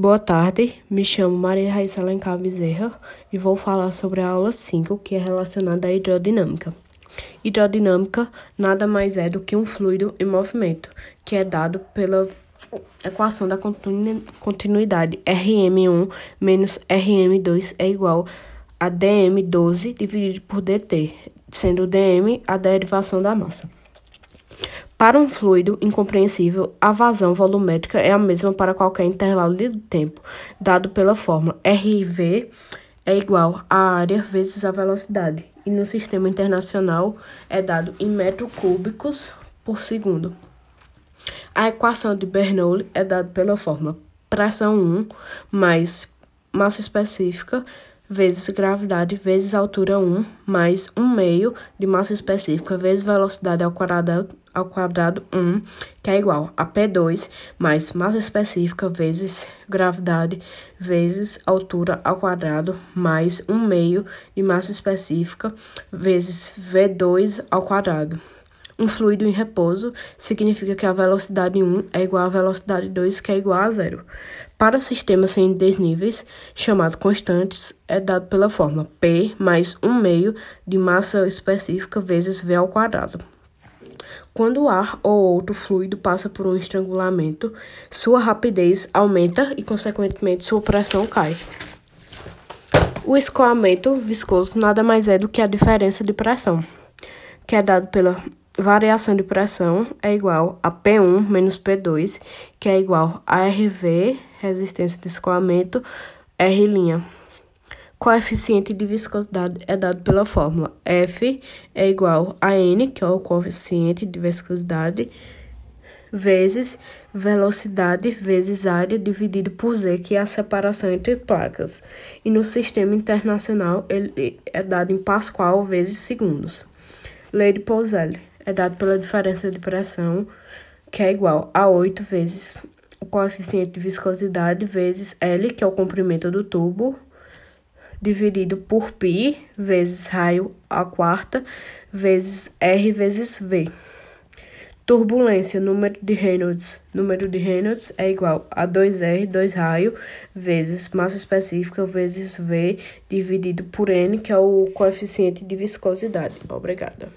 Boa tarde, me chamo Maria Raíssa Alencar Bezerra e vou falar sobre a aula 5, que é relacionada à hidrodinâmica. Hidrodinâmica nada mais é do que um fluido em movimento, que é dado pela equação da continuidade Rm1 menos Rm2 é igual a dm12 dividido por dt, sendo dm a derivação da massa. Para um fluido incompreensível, a vazão volumétrica é a mesma para qualquer intervalo de tempo, dado pela fórmula RV é igual a área vezes a velocidade, e no sistema internacional é dado em metros cúbicos por segundo. A equação de Bernoulli é dada pela fórmula pressão 1 mais massa específica vezes gravidade vezes altura 1 mais 1 meio de massa específica vezes velocidade ao quadrado ao quadrado 1, que é igual a P2 mais massa específica vezes gravidade vezes altura ao quadrado mais 1 meio de massa específica vezes V2 ao quadrado. Um fluido em repouso significa que a velocidade 1 é igual à velocidade 2, que é igual a zero. Para sistemas sem desníveis, chamado constantes, é dado pela fórmula P mais 1 meio de massa específica vezes V ao quadrado. Quando o ar ou outro fluido passa por um estrangulamento, sua rapidez aumenta e, consequentemente, sua pressão cai. O escoamento viscoso nada mais é do que a diferença de pressão, que é dado pela variação de pressão, é igual a P1 menos P2, que é igual a RV, resistência de escoamento, R'. Coeficiente de viscosidade é dado pela fórmula F é igual a N, que é o coeficiente de viscosidade, vezes velocidade vezes área dividido por Z, que é a separação entre placas. E no sistema internacional ele é dado em Pascal vezes segundos. Lei de Poiseuille é dado pela diferença de pressão, que é igual a 8 vezes o coeficiente de viscosidade vezes L, que é o comprimento do tubo, dividido por π vezes raio a quarta vezes R vezes V. Turbulência, número de Reynolds. Número de Reynolds é igual a 2R, 2 raio, vezes massa específica, vezes V, dividido por N, que é o coeficiente de viscosidade. Obrigada.